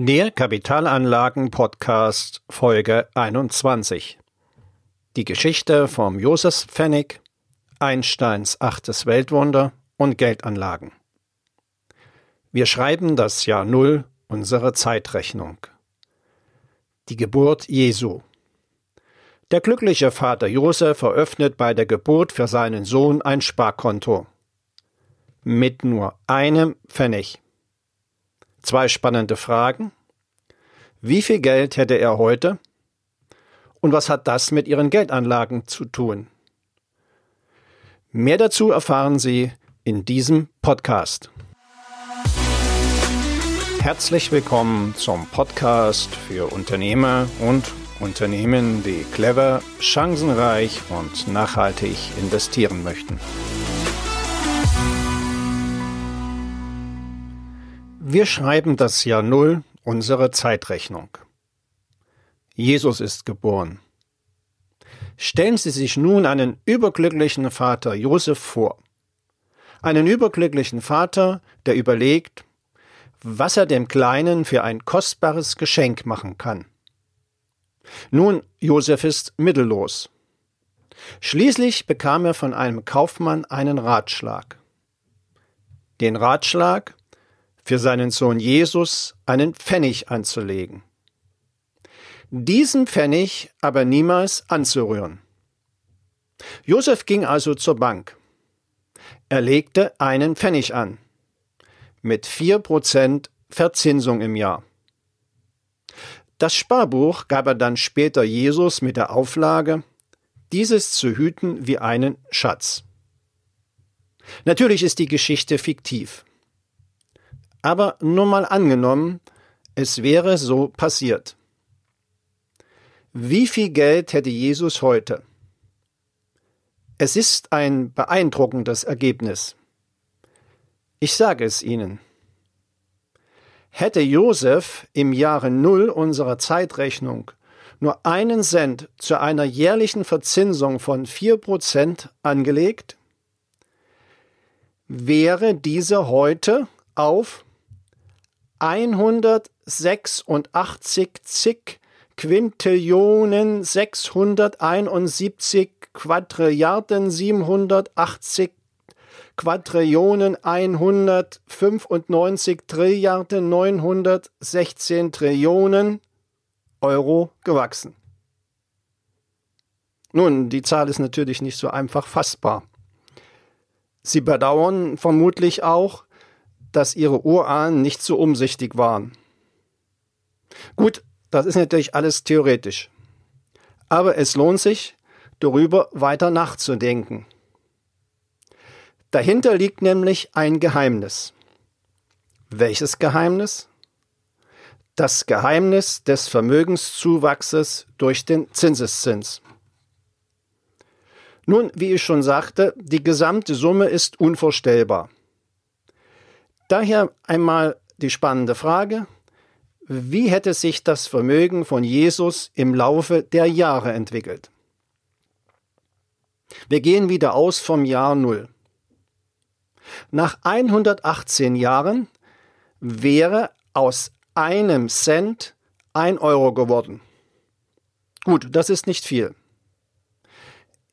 Der Kapitalanlagen-Podcast Folge 21. Die Geschichte vom Josefspfennig, Einsteins achtes Weltwunder und Geldanlagen. Wir schreiben das Jahr Null unserer Zeitrechnung. Die Geburt Jesu. Der glückliche Vater Josef eröffnet bei der Geburt für seinen Sohn ein Sparkonto. Mit nur einem Pfennig. Zwei spannende Fragen. Wie viel Geld hätte er heute? Und was hat das mit Ihren Geldanlagen zu tun? Mehr dazu erfahren Sie in diesem Podcast. Herzlich willkommen zum Podcast für Unternehmer und Unternehmen, die clever, chancenreich und nachhaltig investieren möchten. Wir schreiben das Jahr Null unserer Zeitrechnung. Jesus ist geboren. Stellen Sie sich nun einen überglücklichen Vater Josef vor. Einen überglücklichen Vater, der überlegt, was er dem Kleinen für ein kostbares Geschenk machen kann. Nun, Josef ist mittellos. Schließlich bekam er von einem Kaufmann einen Ratschlag. Den Ratschlag, für seinen Sohn Jesus einen Pfennig anzulegen. Diesen Pfennig aber niemals anzurühren. Josef ging also zur Bank. Er legte einen Pfennig an. Mit vier Prozent Verzinsung im Jahr. Das Sparbuch gab er dann später Jesus mit der Auflage, dieses zu hüten wie einen Schatz. Natürlich ist die Geschichte fiktiv. Aber nur mal angenommen, es wäre so passiert. Wie viel Geld hätte Jesus heute? Es ist ein beeindruckendes Ergebnis. Ich sage es Ihnen. Hätte Josef im Jahre Null unserer Zeitrechnung nur einen Cent zu einer jährlichen Verzinsung von vier Prozent angelegt, wäre diese heute auf 186 zig Quintillionen 671 Quadrilliarden 780 Quadrillionen 195 Trilliarden 916 Trillionen Euro gewachsen. Nun, die Zahl ist natürlich nicht so einfach fassbar. Sie bedauern vermutlich auch, dass ihre Urahnen nicht so umsichtig waren. Gut, das ist natürlich alles theoretisch. Aber es lohnt sich, darüber weiter nachzudenken. Dahinter liegt nämlich ein Geheimnis. Welches Geheimnis? Das Geheimnis des Vermögenszuwachses durch den Zinseszins. Nun, wie ich schon sagte, die gesamte Summe ist unvorstellbar. Daher einmal die spannende Frage, wie hätte sich das Vermögen von Jesus im Laufe der Jahre entwickelt? Wir gehen wieder aus vom Jahr Null. Nach 118 Jahren wäre aus einem Cent ein Euro geworden. Gut, das ist nicht viel.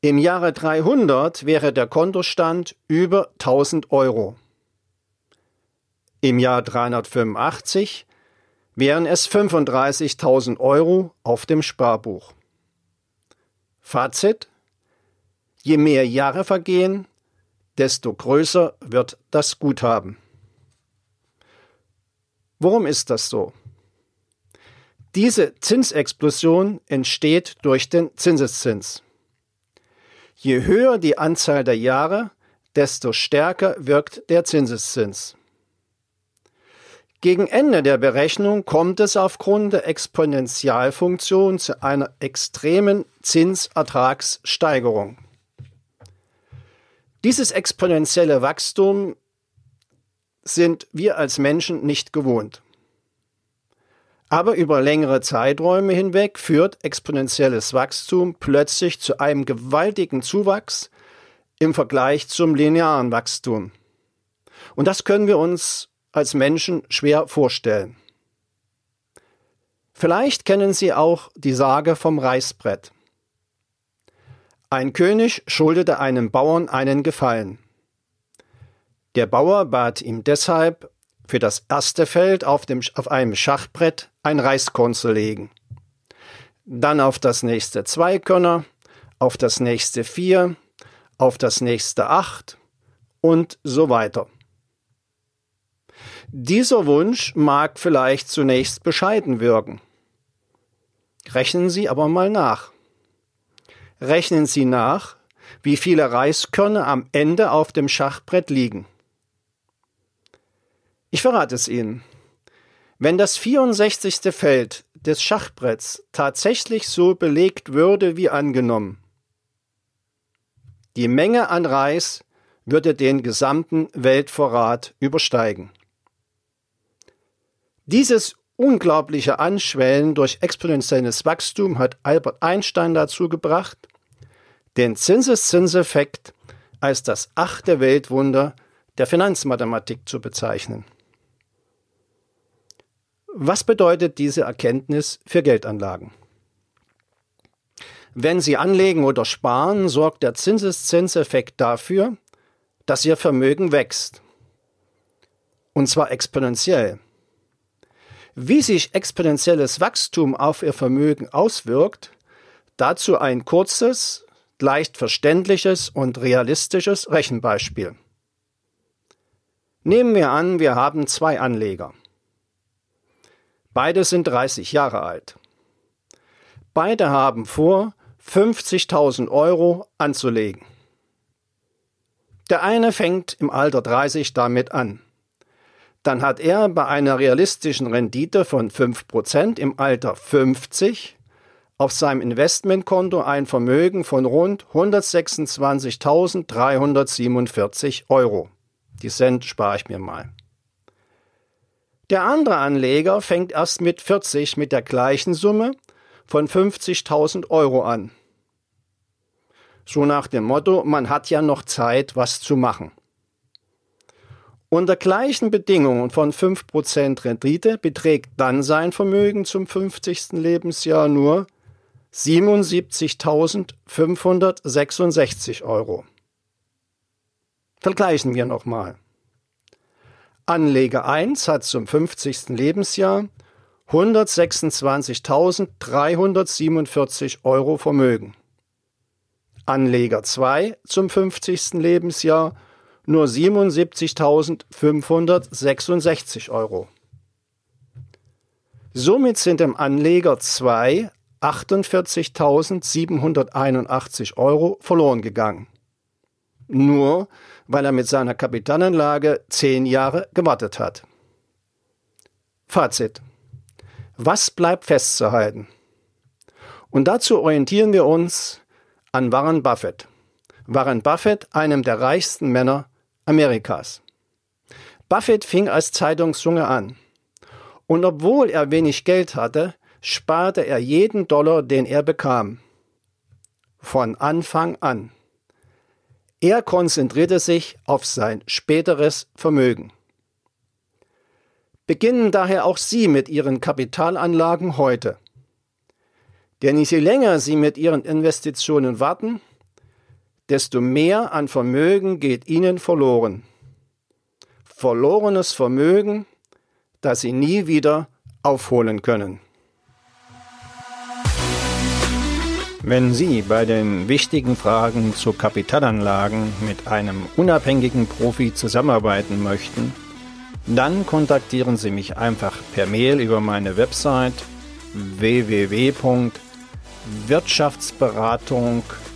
Im Jahre 300 wäre der Kontostand über 1000 Euro. Im Jahr 385 wären es 35.000 Euro auf dem Sparbuch. Fazit? Je mehr Jahre vergehen, desto größer wird das Guthaben. Warum ist das so? Diese Zinsexplosion entsteht durch den Zinseszins. Je höher die Anzahl der Jahre, desto stärker wirkt der Zinseszins. Gegen Ende der Berechnung kommt es aufgrund der Exponentialfunktion zu einer extremen Zinsertragssteigerung. Dieses exponentielle Wachstum sind wir als Menschen nicht gewohnt. Aber über längere Zeiträume hinweg führt exponentielles Wachstum plötzlich zu einem gewaltigen Zuwachs im Vergleich zum linearen Wachstum. Und das können wir uns als Menschen schwer vorstellen. Vielleicht kennen Sie auch die Sage vom Reißbrett. Ein König schuldete einem Bauern einen Gefallen. Der Bauer bat ihm deshalb, für das erste Feld auf, dem, auf einem Schachbrett ein Reiskorn zu legen. Dann auf das nächste zwei Körner, auf das nächste vier, auf das nächste acht und so weiter. Dieser Wunsch mag vielleicht zunächst bescheiden wirken. Rechnen Sie aber mal nach. Rechnen Sie nach, wie viele Reiskörner am Ende auf dem Schachbrett liegen. Ich verrate es Ihnen. Wenn das 64. Feld des Schachbretts tatsächlich so belegt würde wie angenommen, die Menge an Reis würde den gesamten Weltvorrat übersteigen. Dieses unglaubliche Anschwellen durch exponentielles Wachstum hat Albert Einstein dazu gebracht, den Zinseszinseffekt als das achte Weltwunder der Finanzmathematik zu bezeichnen. Was bedeutet diese Erkenntnis für Geldanlagen? Wenn Sie anlegen oder sparen, sorgt der Zinseszinseffekt dafür, dass Ihr Vermögen wächst. Und zwar exponentiell. Wie sich exponentielles Wachstum auf Ihr Vermögen auswirkt, dazu ein kurzes, leicht verständliches und realistisches Rechenbeispiel. Nehmen wir an, wir haben zwei Anleger. Beide sind 30 Jahre alt. Beide haben vor, 50.000 Euro anzulegen. Der eine fängt im Alter 30 damit an dann hat er bei einer realistischen Rendite von 5% im Alter 50 auf seinem Investmentkonto ein Vermögen von rund 126.347 Euro. Die Cent spare ich mir mal. Der andere Anleger fängt erst mit 40 mit der gleichen Summe von 50.000 Euro an. So nach dem Motto, man hat ja noch Zeit, was zu machen. Unter gleichen Bedingungen von 5% Rendite beträgt dann sein Vermögen zum 50. Lebensjahr nur 77.566 Euro. Vergleichen wir nochmal. Anleger 1 hat zum 50. Lebensjahr 126.347 Euro Vermögen. Anleger 2 zum 50. Lebensjahr nur 77.566 Euro. Somit sind dem Anleger 2 48.781 Euro verloren gegangen. Nur weil er mit seiner Kapitalanlage zehn Jahre gewartet hat. Fazit. Was bleibt festzuhalten? Und dazu orientieren wir uns an Warren Buffett. Warren Buffett, einem der reichsten Männer Amerikas. Buffett fing als Zeitungsjunge an. Und obwohl er wenig Geld hatte, sparte er jeden Dollar, den er bekam. Von Anfang an. Er konzentrierte sich auf sein späteres Vermögen. Beginnen daher auch Sie mit Ihren Kapitalanlagen heute. Denn je länger Sie mit Ihren Investitionen warten, desto mehr an Vermögen geht ihnen verloren. Verlorenes Vermögen, das sie nie wieder aufholen können. Wenn Sie bei den wichtigen Fragen zu Kapitalanlagen mit einem unabhängigen Profi zusammenarbeiten möchten, dann kontaktieren Sie mich einfach per Mail über meine Website www.wirtschaftsberatung-.com